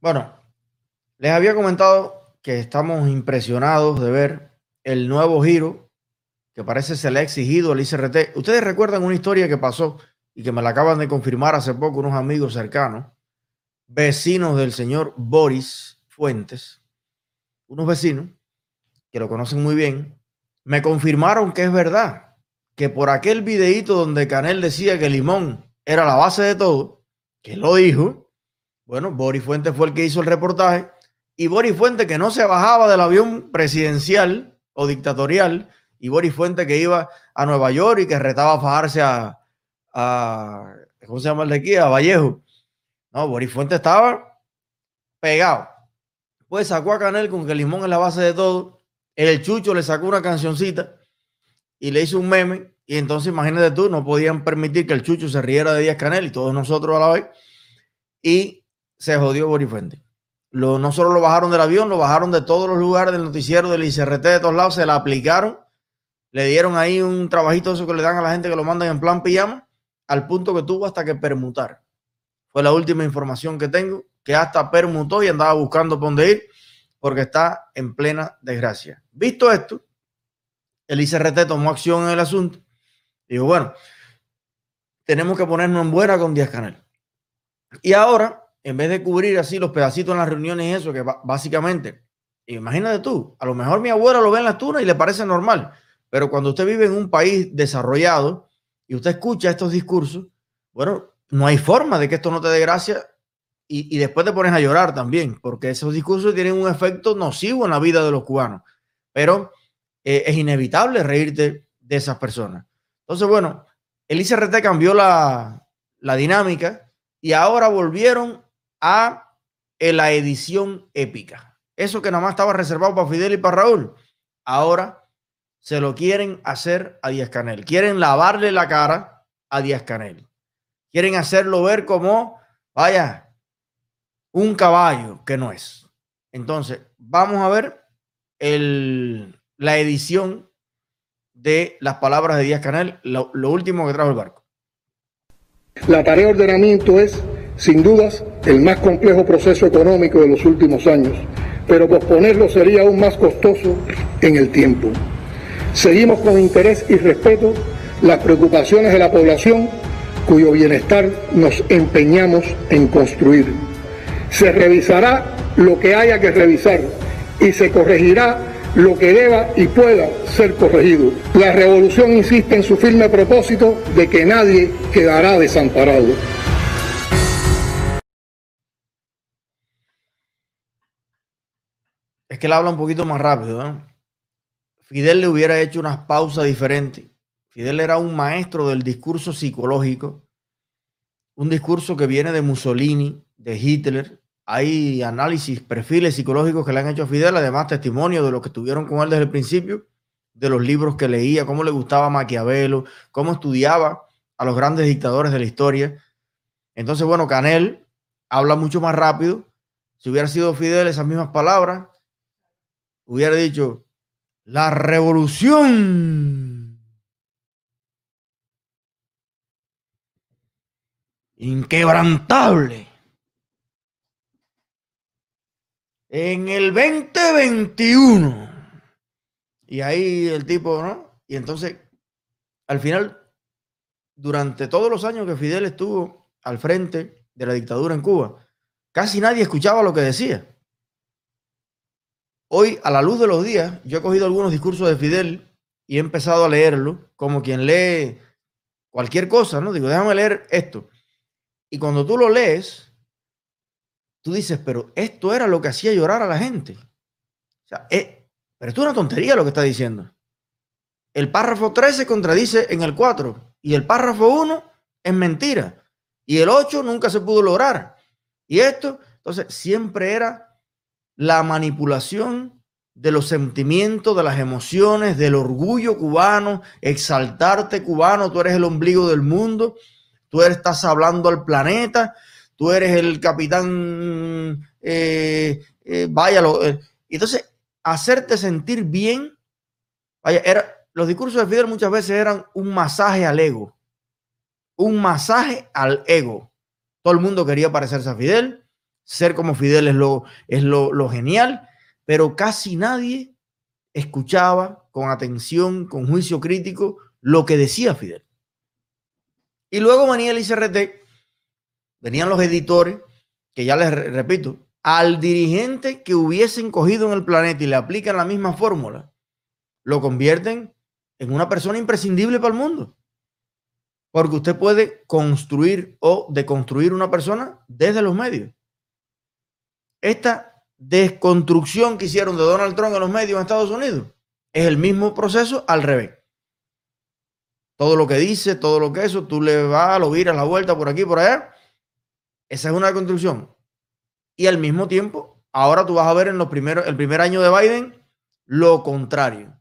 Bueno, les había comentado que estamos impresionados de ver el nuevo giro que parece se le ha exigido al ICRT. Ustedes recuerdan una historia que pasó y que me la acaban de confirmar hace poco unos amigos cercanos, vecinos del señor Boris Fuentes, unos vecinos que lo conocen muy bien, me confirmaron que es verdad, que por aquel videíto donde Canel decía que Limón era la base de todo, que lo dijo, bueno, Boris Fuentes fue el que hizo el reportaje y Boris Fuentes que no se bajaba del avión presidencial o dictatorial y Boris Fuentes que iba a Nueva York y que retaba a fajarse a, ¿cómo se llama el de aquí? A Vallejo. No, Boris Fuentes estaba pegado. Pues sacó a Canel con que Limón es la base de todo. El Chucho le sacó una cancioncita y le hizo un meme. Y entonces imagínate tú, no podían permitir que el Chucho se riera de Díaz Canel y todos nosotros a la vez. Y se jodió Boris Fuentes. Lo, no solo lo bajaron del avión, lo bajaron de todos los lugares del noticiero, del ICRT, de todos lados, se la aplicaron. Le dieron ahí un trabajito eso que le dan a la gente que lo mandan en plan pijama, al punto que tuvo hasta que permutar. Fue la última información que tengo, que hasta permutó y andaba buscando por dónde ir, porque está en plena desgracia. Visto esto, el ICRT tomó acción en el asunto. Dijo, bueno, tenemos que ponernos en buena con Díaz Canel. Y ahora, en vez de cubrir así los pedacitos en las reuniones y eso, que básicamente, imagínate tú, a lo mejor mi abuela lo ve en la tuna y le parece normal, pero cuando usted vive en un país desarrollado y usted escucha estos discursos, bueno, no hay forma de que esto no te dé gracia y, después te pones a llorar también, porque esos discursos tienen un efecto nocivo en la vida de los cubanos, pero eh, es inevitable reírte de esas personas. Entonces, bueno, el ICRT cambió la, la dinámica y ahora volvieron a la edición épica. Eso que nada más estaba reservado para Fidel y para Raúl, ahora se lo quieren hacer a Díaz Canel. Quieren lavarle la cara a Díaz Canel. Quieren hacerlo ver como, vaya, un caballo que no es. Entonces, vamos a ver el, la edición de las palabras de Díaz Canel, lo, lo último que trajo el barco. La tarea de ordenamiento es, sin dudas, el más complejo proceso económico de los últimos años, pero posponerlo sería aún más costoso en el tiempo. Seguimos con interés y respeto las preocupaciones de la población cuyo bienestar nos empeñamos en construir. Se revisará lo que haya que revisar y se corregirá lo que deba y pueda ser corregido. La revolución insiste en su firme propósito de que nadie quedará desamparado. Que él habla un poquito más rápido. ¿no? Fidel le hubiera hecho unas pausas diferentes. Fidel era un maestro del discurso psicológico, un discurso que viene de Mussolini, de Hitler, hay análisis, perfiles psicológicos que le han hecho a Fidel, además testimonio de lo que estuvieron con él desde el principio, de los libros que leía, cómo le gustaba Maquiavelo, cómo estudiaba a los grandes dictadores de la historia. Entonces, bueno, Canel habla mucho más rápido. Si hubiera sido Fidel esas mismas palabras, hubiera dicho, la revolución inquebrantable en el 2021. Y ahí el tipo, ¿no? Y entonces, al final, durante todos los años que Fidel estuvo al frente de la dictadura en Cuba, casi nadie escuchaba lo que decía. Hoy, a la luz de los días, yo he cogido algunos discursos de Fidel y he empezado a leerlo como quien lee cualquier cosa, ¿no? Digo, déjame leer esto. Y cuando tú lo lees, tú dices, pero esto era lo que hacía llorar a la gente. O sea, eh, pero esto es una tontería lo que está diciendo. El párrafo 3 se contradice en el 4 y el párrafo 1 es mentira y el 8 nunca se pudo lograr. Y esto, entonces, siempre era la manipulación de los sentimientos, de las emociones, del orgullo cubano, exaltarte cubano, tú eres el ombligo del mundo, tú estás hablando al planeta, tú eres el capitán, eh, eh, vaya, eh. entonces hacerte sentir bien, vaya, era, los discursos de Fidel muchas veces eran un masaje al ego, un masaje al ego. Todo el mundo quería parecerse a Fidel, ser como Fidel es lo, es lo, lo genial, pero casi nadie escuchaba con atención, con juicio crítico, lo que decía Fidel. Y luego venía el ICRT, venían los editores, que ya les repito, al dirigente que hubiesen cogido en el planeta y le aplican la misma fórmula, lo convierten en una persona imprescindible para el mundo. Porque usted puede construir o deconstruir una persona desde los medios. Esta desconstrucción que hicieron de Donald Trump en los medios en Estados Unidos es el mismo proceso al revés. Todo lo que dice, todo lo que eso, tú le vas, lo viras la vuelta por aquí, por allá. Esa es una construcción. Y al mismo tiempo, ahora tú vas a ver en los primeros, el primer año de Biden lo contrario.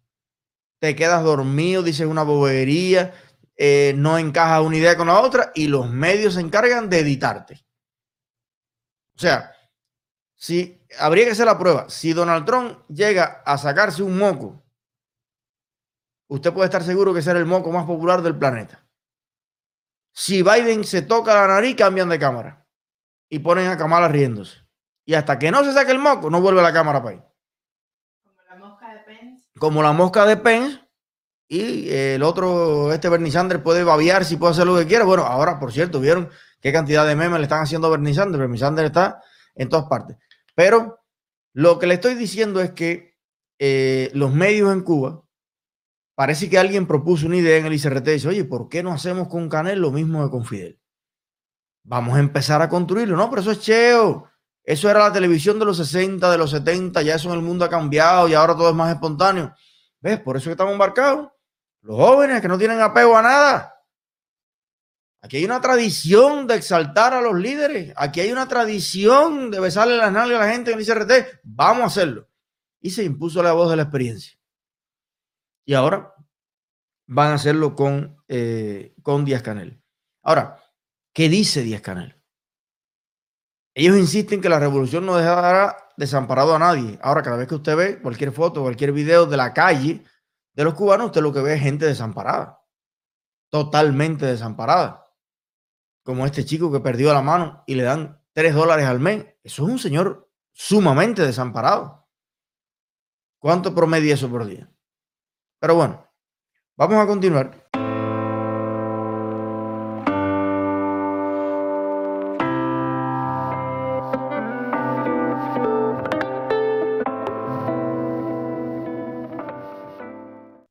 Te quedas dormido, dices una bobería, eh, no encaja una idea con la otra y los medios se encargan de editarte. O sea, si habría que hacer la prueba, si Donald Trump llega a sacarse un moco, usted puede estar seguro que será el moco más popular del planeta. Si Biden se toca la nariz, cambian de cámara y ponen a Kamala riéndose. Y hasta que no se saque el moco, no vuelve la cámara para ahí. Como la mosca de Pence. Como la mosca de Pence. Y el otro, este Bernie Sanders, puede babiar si puede hacer lo que quiera. Bueno, ahora, por cierto, ¿vieron qué cantidad de memes le están haciendo a Bernie Sanders? Bernie Sanders está en todas partes. Pero lo que le estoy diciendo es que eh, los medios en Cuba, parece que alguien propuso una idea en el ICRT y dice, oye, ¿por qué no hacemos con Canel lo mismo que con Fidel? Vamos a empezar a construirlo, ¿no? Pero eso es cheo. Eso era la televisión de los 60, de los 70, ya eso en el mundo ha cambiado y ahora todo es más espontáneo. ¿Ves? Por eso que estamos embarcados. Los jóvenes que no tienen apego a nada. Aquí hay una tradición de exaltar a los líderes. Aquí hay una tradición de besarle las nalgas a la gente en el ICRT. Vamos a hacerlo. Y se impuso la voz de la experiencia. Y ahora van a hacerlo con, eh, con Díaz Canel. Ahora, ¿qué dice Díaz Canel? Ellos insisten que la revolución no dejará desamparado a nadie. Ahora, cada vez que usted ve cualquier foto, cualquier video de la calle de los cubanos, usted lo que ve es gente desamparada. Totalmente desamparada como este chico que perdió la mano y le dan tres dólares al mes. Eso es un señor sumamente desamparado. ¿Cuánto promedia eso por día? Pero bueno, vamos a continuar.